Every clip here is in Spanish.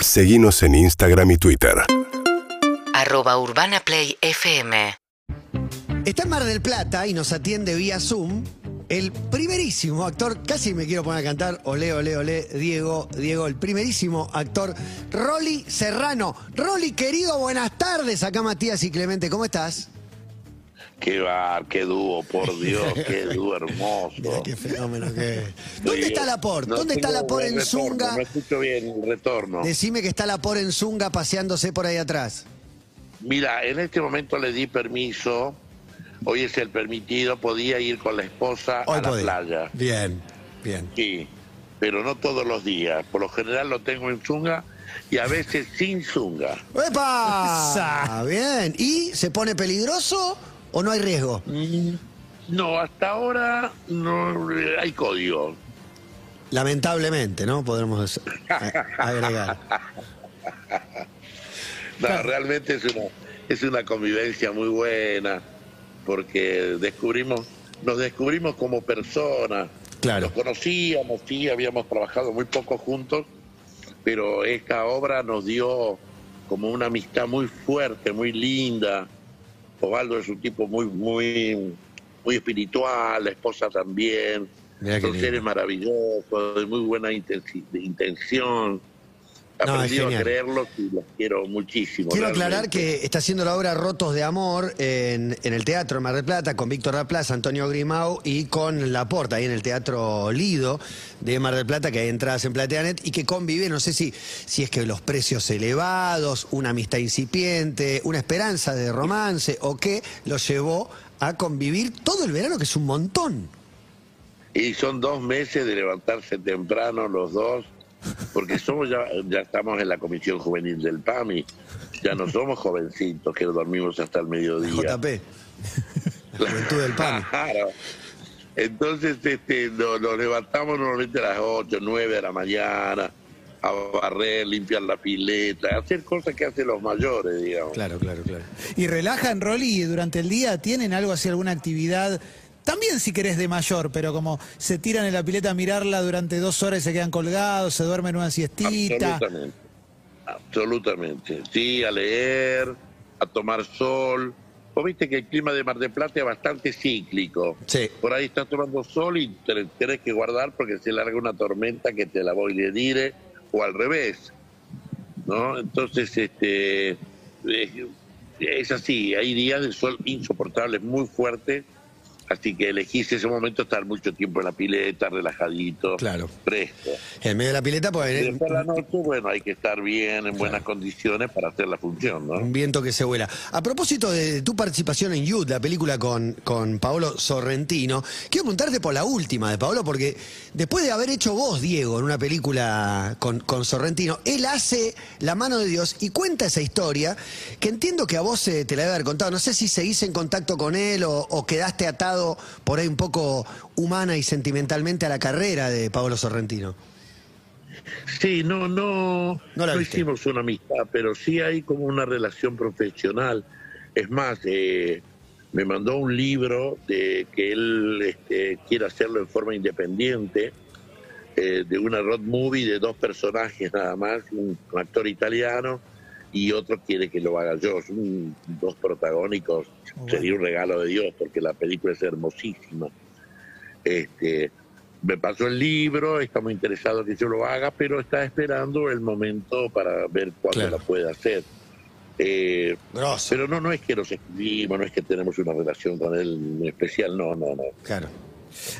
Seguimos en Instagram y Twitter. Arroba Urbana Play FM. Está en Mar del Plata y nos atiende vía Zoom el primerísimo actor, casi me quiero poner a cantar, olé, olé, olé, Diego, Diego, el primerísimo actor, Rolly Serrano. Rolly, querido, buenas tardes. Acá Matías y Clemente, ¿cómo estás? Qué bar, qué dúo, por Dios, qué dúo hermoso. Mirá qué fenómeno que es. ¿Dónde está la por? No ¿Dónde está la por en retorno, Zunga? No escucho bien el retorno. Decime que está la por en Zunga paseándose por ahí atrás. Mira, en este momento le di permiso. Hoy es el permitido, podía ir con la esposa Hoy a la playa. Bien, bien. Sí, pero no todos los días. Por lo general lo tengo en zunga y a veces sin zunga. ¡Epa! Bien. ¿Y se pone peligroso o no hay riesgo? Mm, No, hasta ahora no eh, hay código. Lamentablemente, ¿no? Podremos agregar. No, realmente es una, es una convivencia muy buena porque descubrimos, nos descubrimos como personas. Claro. Nos conocíamos, sí, habíamos trabajado muy poco juntos, pero esta obra nos dio como una amistad muy fuerte, muy linda. Osvaldo es un tipo muy, muy, muy espiritual, la esposa también. Mirá Son seres maravillosos, de muy buena intensi- No, Aprendí a genial. creerlos y los quiero muchísimo. Quiero realmente. aclarar que está haciendo la obra Rotos de Amor en, en el Teatro Mar del Plata con Víctor Laplace, Antonio Grimau y con Laporta, ahí en el Teatro Lido de Mar del Plata, que hay entradas en Plateanet y que convive, no sé si, si es que los precios elevados, una amistad incipiente, una esperanza de romance o qué lo llevó a convivir todo el verano, que es un montón. Y son dos meses de levantarse temprano los dos, porque somos ya, ya estamos en la comisión juvenil del PAMI, ya no somos jovencitos que dormimos hasta el mediodía. JP. La juventud del. Claro. Entonces este, nos, nos levantamos normalmente a las 8, 9 de la mañana, a barrer, limpiar la pileta, hacer cosas que hacen los mayores, digamos. Claro, claro, claro. ¿Y relajan, Rolly, durante el día? ¿Tienen algo así, alguna actividad? También si querés de mayor, pero como se tiran en la pileta a mirarla durante dos horas y se quedan colgados, se duermen una siestita. Absolutamente. Absolutamente. Sí, a leer, a tomar sol. Vos viste que el clima de Mar del Plata es bastante cíclico. Sí. Por ahí estás tomando sol y te tenés que guardar porque se larga una tormenta que te la voy a dire o al revés. ¿No? Entonces, este es, es así, hay días de sol insoportables, muy fuertes, así que elegís ese momento estar mucho tiempo en la pileta, relajadito, Claro. fresco. En medio de la pileta, Y pues después a la noche, bueno, hay que estar bien, en buenas condiciones para hacer la función, ¿no? Un viento que se vuela. A propósito de tu participación en Youth, la película con, con Paolo Sorrentino, quiero preguntarte por la última de Paolo, porque después de haber hecho vos, Diego, en una película con, con Sorrentino, él hace La mano de Dios y cuenta esa historia que entiendo que a vos eh, te la debe haber contado. No sé si seguís en contacto con él o, o quedaste atado por ahí un poco humana y sentimentalmente a la carrera de Paolo Sorrentino. Sí, no, no, No la no hicimos una amistad, pero sí hay como una relación profesional. Es más, eh, me mandó un libro de que él este, quiere hacerlo en forma independiente, eh, de una road movie de dos personajes nada más, un actor italiano y otro quiere que lo haga yo. Son dos protagónicos, sería un regalo de Dios porque la película es hermosísima. Este, me pasó el libro, está muy interesado que yo lo haga, pero está esperando el momento para ver cuándo Claro. la puede hacer. Eh, pero no, no es que nos escribimos, no es que tenemos una relación con él muy especial, no, no, no. Claro.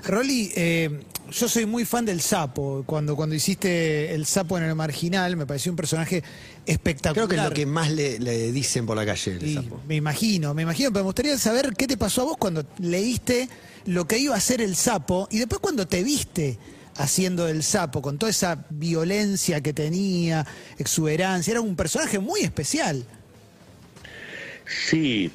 Rolly, eh, yo soy muy fan del sapo. Cuando, cuando hiciste el sapo en el marginal, me pareció un personaje espectacular. Creo que es lo que más le, le dicen por la calle. el Y sapo. me imagino, me imagino, pero me gustaría saber qué te pasó a vos cuando leíste lo que iba a ser el sapo y después cuando te viste haciendo el sapo, con toda esa violencia que tenía, exuberancia, era un personaje muy especial. Sí,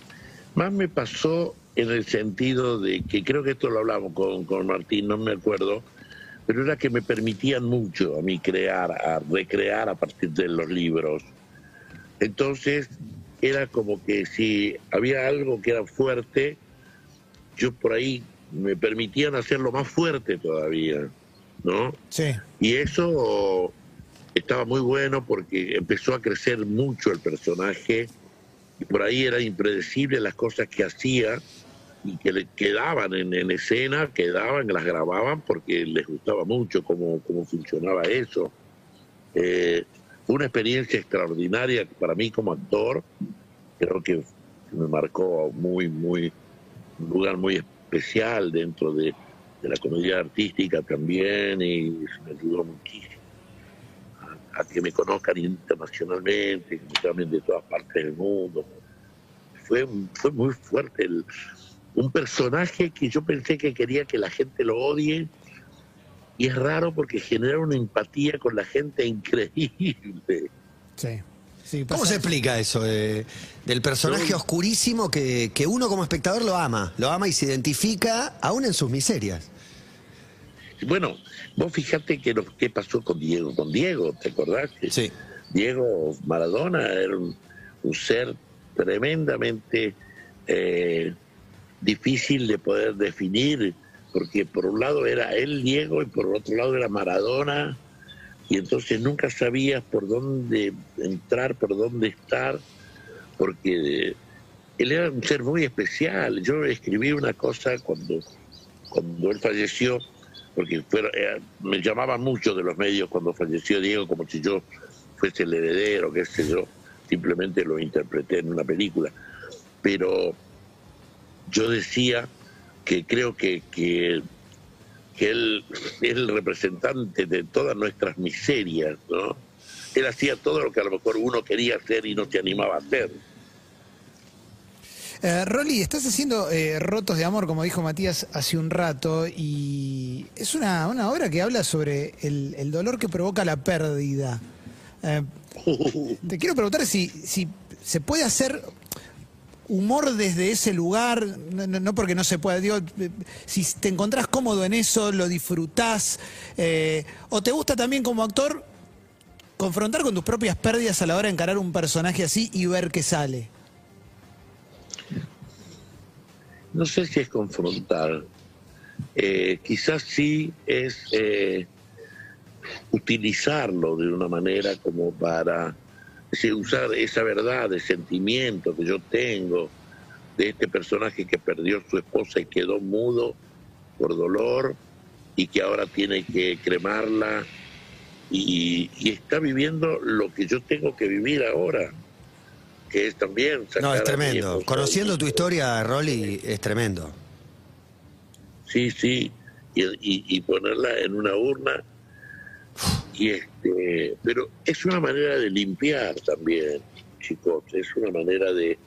más me pasó en el sentido de que creo que esto lo hablamos con, con Martín, no me acuerdo, pero era que me permitían mucho a mí crear, a recrear a partir de los libros. Entonces era como que si había algo que era fuerte, yo por ahí me permitían hacerlo más fuerte todavía, ¿no? Sí. Y eso estaba muy bueno porque empezó a crecer mucho el personaje y por ahí era impredecible las cosas que hacía y que le quedaban en, en escena, quedaban, las grababan porque les gustaba mucho cómo, cómo funcionaba eso. Eh, una experiencia extraordinaria para mí como actor, creo que me marcó muy, muy, un lugar muy especial dentro de, de la comedia artística también y me ayudó muchísimo a, a que me conozcan internacionalmente, que me llamen de todas partes del mundo. Fue, fue muy fuerte, el, un personaje que yo pensé que quería que la gente lo odie y es raro porque genera una empatía con la gente increíble. Sí. sí ¿Cómo se explica eso de- del personaje Yo- oscurísimo que, que uno como espectador lo ama? Lo ama y se identifica aún en sus miserias. Bueno, vos fijate que lo que pasó con Diego, con Diego, ¿te acordás? Sí. Diego Maradona era un, un ser tremendamente eh, difícil de poder definir, porque por un lado era él Diego y por otro lado era Maradona, y entonces nunca sabías por dónde entrar, por dónde estar, porque él era un ser muy especial. Yo escribí una cosa cuando, cuando él falleció, porque fuera- eh, me llamaban mucho de los medios cuando falleció Diego, como si yo fuese el heredero, qué sé yo, simplemente lo interpreté en una película. Pero yo decía que creo que, que, que él es el representante de todas nuestras miserias, ¿no? Él hacía todo lo que a lo mejor uno quería hacer y no se animaba a hacer. Eh, Rolly, estás haciendo eh, Rotos de Amor, como dijo Matías hace un rato, y es una, una obra que habla sobre el, el dolor que provoca la pérdida. Eh, te quiero preguntar si, si se puede hacer humor desde ese lugar, no, porque no se pueda, digo, eh, si te encontrás cómodo en eso, lo disfrutás, eh, o te gusta también como actor confrontar con tus propias pérdidas a la hora de encarar un personaje así y ver qué sale. no sé si es confrontar, Eh, quizás sí es eh, utilizarlo de una manera como para es decir, usar esa verdad de sentimiento que yo tengo de este personaje que perdió a su esposa y quedó mudo por dolor y que ahora tiene que cremarla y, y está viviendo lo que yo tengo que vivir ahora, que es también sacar No, es tremendo. Conociendo tu historia, Rolly, es tremendo. Sí, sí, y, y- y ponerla en una urna. Y este, pero es una manera de limpiar también, chicos, es una manera de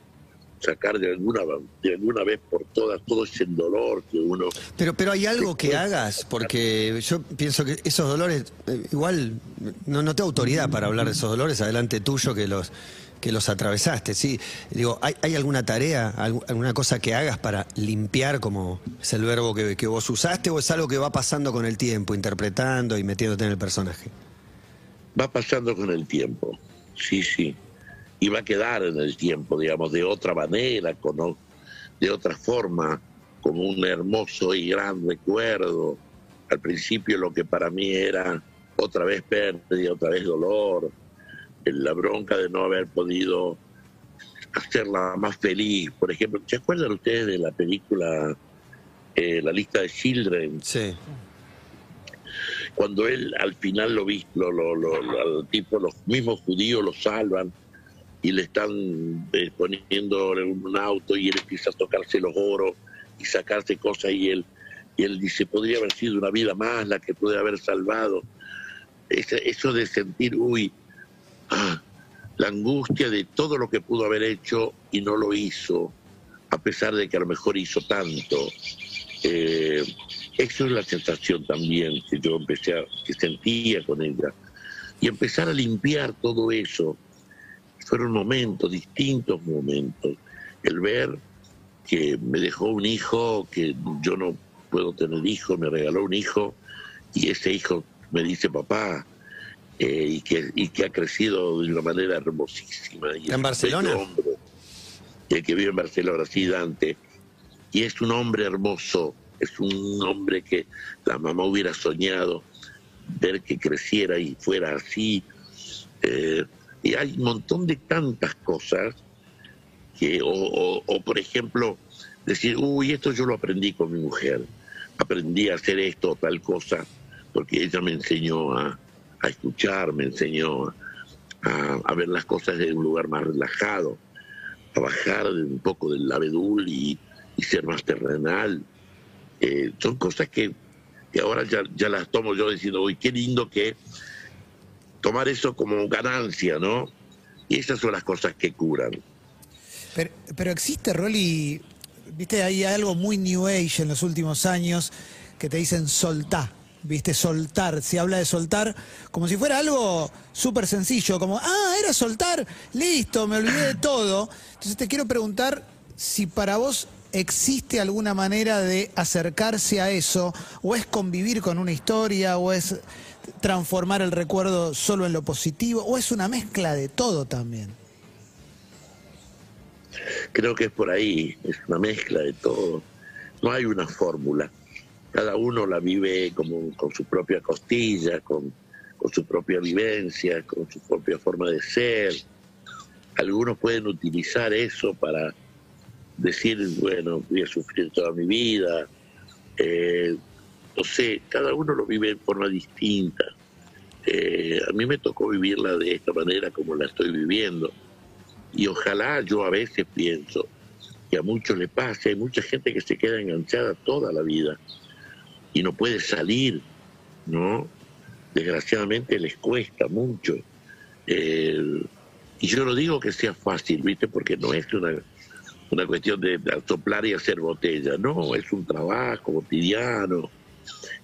sacar de alguna de alguna vez por todas todo ese dolor que uno Pero, pero hay algo que hagas, porque yo pienso que esos dolores, eh, igual no, no tengo autoridad para hablar de esos dolores adelante tuyo que los que los atravesaste, sí. Digo, ¿hay, hay alguna tarea, algu- alguna cosa que hagas para limpiar, como es el verbo que, que vos usaste, o es algo que va pasando con el tiempo, interpretando y metiéndote en el personaje? va pasando con el tiempo, sí, sí, y va a quedar en el tiempo, digamos, de otra manera, con, de otra forma, como un hermoso y gran recuerdo. Al principio lo que para mí era otra vez pérdida, otra vez dolor, la bronca de no haber podido hacerla más feliz. Por ejemplo, ¿se acuerdan ustedes de la película eh, La lista de Children? Sí. cuando él al final lo, lo, lo- lo- al tipo, los mismos judíos lo salvan y le están eh, poniendo en un auto y él empieza a tocarse los oros y sacarse cosas y él, y él dice, podría haber sido una vida más la que pude haber salvado. Eso de sentir, uy, ah, la angustia de todo lo que pudo haber hecho y no lo hizo, a pesar de que a lo mejor hizo tanto. Eh, eso es la sensación también que yo empecé a, que sentía con ella. Y empezar a limpiar todo eso. Fueron momentos, distintos momentos. El ver que me dejó un hijo, que yo no puedo tener hijo, me regaló un hijo, y ese hijo me dice papá, eh, y, que, y que ha crecido de una manera hermosísima. Y ¿En Barcelona? hombre. El que vive en Barcelona, sí, Dante. Y es un hombre hermoso, es un hombre que la mamá hubiera soñado ver que creciera y fuera así, Eh, y hay un montón de tantas cosas que, o, por ejemplo, decir, uy, esto yo lo aprendí con mi mujer, aprendí a hacer esto o tal cosa, porque ella me enseñó a, a escuchar, me enseñó a, a ver las cosas de un lugar más relajado, a bajar un poco del abedul y, y ser más terrenal. Eh, son cosas que, que ahora ya, ya las tomo yo diciendo, uy, qué lindo que tomar eso como ganancia, ¿no? Y esas son las cosas que curan. Pero, existe, Rolly, viste, hay algo muy New Age en los últimos años que te dicen soltá, viste, soltar. Se habla de soltar como si fuera algo súper sencillo, como, ah, era soltar, listo, me olvidé de todo. Entonces te quiero preguntar si para vos existe alguna manera de acercarse a eso, o es convivir con una historia, o es transformar el recuerdo solo en lo positivo, o es una mezcla de todo también. Creo que es por ahí, es una mezcla de todo. No hay una fórmula. Cada uno la vive como con su propia costilla, con, con su propia vivencia, con su propia forma de ser. Algunos pueden utilizar eso para decir, bueno, voy a sufrir toda mi vida. Eh, no sé, cada uno lo vive de forma distinta. Eh, a mí me tocó vivirla de esta manera como la estoy viviendo. Y ojalá yo a veces pienso que a muchos le pase, hay mucha gente que se queda enganchada toda la vida y no puede salir, ¿no? Desgraciadamente les cuesta mucho. Eh, y yo no digo que sea fácil, ¿viste? Porque no es una, una cuestión de soplar y hacer botella, no, es un trabajo cotidiano,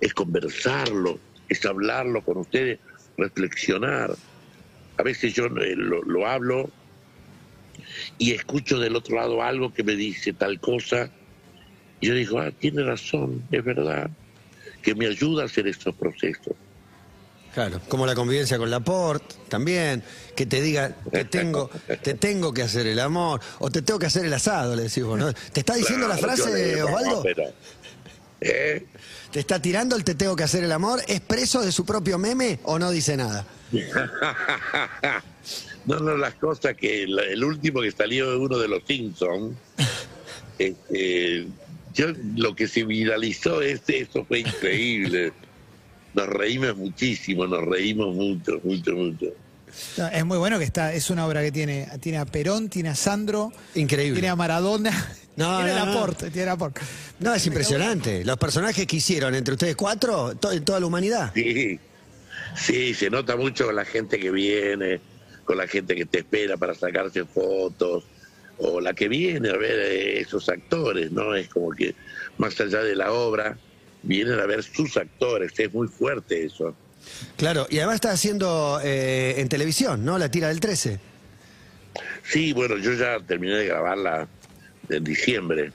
es conversarlo, es hablarlo con ustedes, reflexionar. A veces yo eh, lo, lo hablo y escucho del otro lado algo que me dice tal cosa, y yo digo, ah, tiene razón, es verdad, que me ayuda a hacer estos procesos. Claro, como la convivencia con Laporte, también, que te diga, te tengo, te tengo que hacer el amor, o te tengo que hacer el asado, le decís vos, ¿no? ¿Te está diciendo la frase le no, Osvaldo? pero, ¿eh? ¿Te está tirando el te tengo que hacer el amor? ¿Es preso de su propio meme o no dice nada? no, no, las cosas que el último que salió de uno de los Simpsons, este, yo lo que se viralizó es eso fue increíble. Nos reímos muchísimo, nos reímos mucho, mucho, mucho. Es muy bueno que está, es una obra que tiene, tiene a Perón, tiene a Sandro, Increíble. tiene a Maradona, No, tiene no, a no. Laporte, tiene a Laporte. No, es impresionante. Los personajes que hicieron entre ustedes cuatro, to- toda la humanidad. Sí, sí, se nota mucho con la gente que viene, con la gente que te espera para sacarse fotos, o la que viene a ver eh, esos actores, ¿no? Es como que más allá de la obra, vienen a ver sus actores, es muy fuerte eso. Claro, y además está haciendo eh, en televisión, ¿no? La tira del 13. Sí, bueno, yo ya terminé de grabarla en diciembre,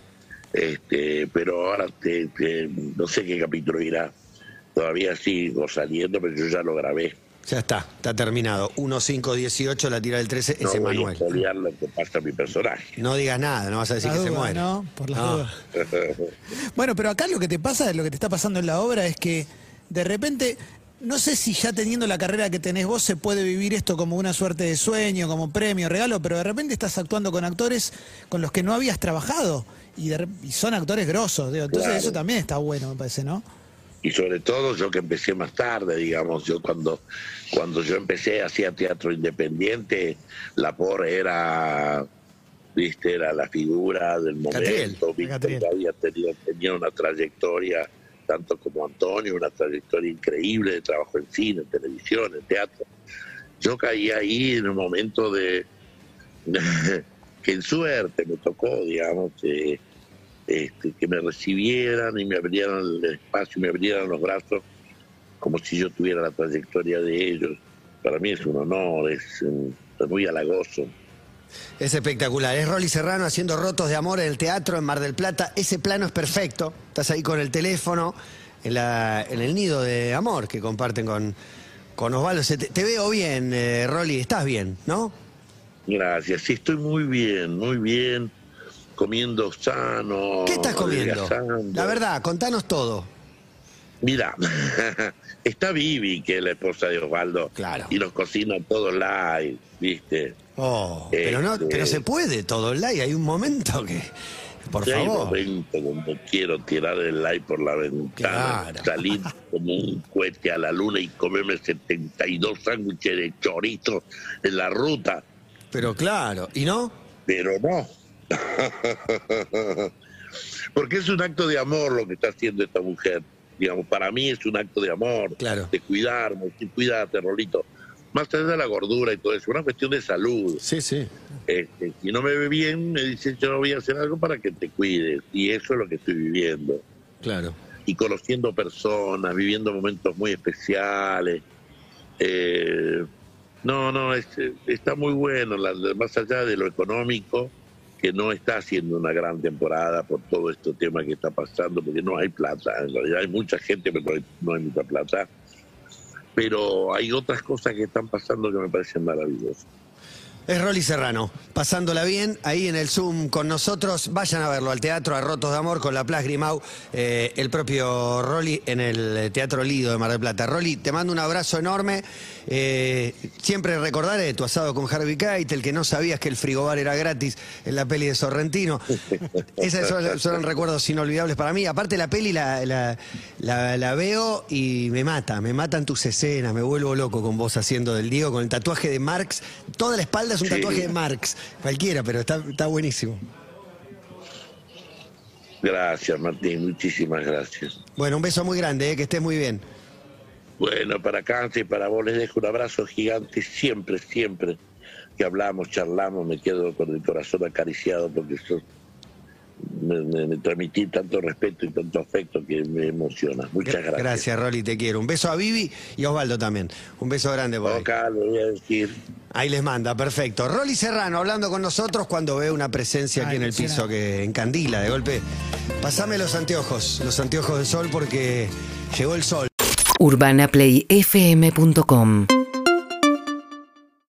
este, pero ahora te- te- no sé qué capítulo irá. Todavía sigo saliendo, pero yo ya lo grabé. Ya está, está terminado. 1-5-18, la tira del 13, No ese voy a Manuel. spoilear lo que pasa a mi personaje. No digas nada, no vas a decir La que se duda, muere. ¿no? Por las No. dudas. Bueno, pero acá lo que te pasa, lo que te está pasando en la obra es que de repente, no sé si ya teniendo la carrera que tenés vos se puede vivir esto como una suerte de sueño, como premio, regalo, pero de repente estás actuando con actores con los que no habías trabajado y, de re- y son actores grosos, digo. entonces Claro. eso también está bueno, me parece, ¿no? y sobre todo yo que empecé más tarde, digamos, yo cuando, cuando yo empecé hacía teatro independiente, la por era, viste, era la figura del Catriel, momento, Víctor Catriel. ya había tenido, tenía una trayectoria, tanto como Antonio, una trayectoria increíble de trabajo en cine, en televisión, en teatro. Yo caí ahí en un momento de, que en suerte me tocó, digamos, eh, este, que me recibieran y me abrieran el espacio me abrieran los brazos como si yo tuviera la trayectoria de ellos. Para mí es un honor, es, es muy halagoso. Es espectacular. Es Rolly Serrano haciendo rotos de amor en el teatro en Mar del Plata. Ese plano es perfecto. Estás ahí con el teléfono en, la- en el nido de amor que comparten con, con Osvaldo. Te, te veo bien, eh, Rolly. Estás bien, ¿no? Gracias, sí, estoy muy bien, muy bien, comiendo sano. ¿Qué estás comiendo? La verdad, contanos todo. Mira, está Vivi, que es la esposa de Osvaldo, Claro. y nos cocina todo live, ¿viste? Oh, pero no, Este- pero se puede todo el like. Hay un momento que. Por Y hay favor. momentos donde quiero tirar el live por la ventana, Claro. salir como un cohete a la luna y comerme 72 sándwiches de chorizo en la ruta, Pero claro. ¿Y no? pero no. Porque es un acto de amor lo que está haciendo esta mujer. Digamos, para mí es un acto de amor, Claro. de cuidarme, cuídate, Rolito. Más allá de la gordura y todo eso, es una cuestión de salud. Sí, sí. Este, si no me ve bien, me dice yo voy a hacer algo para que te cuides. Y eso es lo que estoy viviendo. Claro. Y conociendo personas, viviendo momentos muy especiales. Eh, no, no, es- está muy bueno, la- más allá de lo económico, que no está haciendo una gran temporada por todo este tema que está pasando, porque no hay plata. En realidad hay mucha gente, pero no hay, mucha plata. Pero hay otras cosas que están pasando que me parecen maravillosas. Es Rolly Serrano, pasándola bien ahí en el Zoom con nosotros. Vayan a verlo al teatro a Rotos de Amor con la Plas Grimau, eh, el propio Rolly en el Teatro Lido de Mar del Plata. Rolly, te mando un abrazo enorme. Eh, siempre recordaré tu asado con Harvey Keitel, que no sabías que el frigobar era gratis en la peli de Sorrentino. Esos son, son recuerdos inolvidables para mí. Aparte, la peli la, la- la- la veo y me mata, me matan tus escenas, me vuelvo loco con vos haciendo del Diego, con el tatuaje de Marx. Toda la espalda es un Sí. tatuaje de Marx, cualquiera, pero está, está buenísimo. Gracias, Martín, muchísimas gracias. Bueno, un beso muy grande, eh, que estés muy bien. Bueno, para Cáncer y para vos les dejo un abrazo gigante siempre, siempre que hablamos, charlamos, me quedo con el corazón acariciado porque sos, me, me, me transmití tanto respeto y tanto afecto que me emociona. Muchas gracias. Gracias, Rolly, te quiero. Un beso a Vivi y a Osvaldo también. Un beso grande por ahí. Acá lo voy a decir. Ahí les manda, perfecto. Rolly Serrano hablando con nosotros cuando ve una presencia aquí Ay, en el piso impresionante. que encandila de golpe. Pasame los anteojos, los anteojos de sol porque llegó el sol. UrbanaPlayFM.com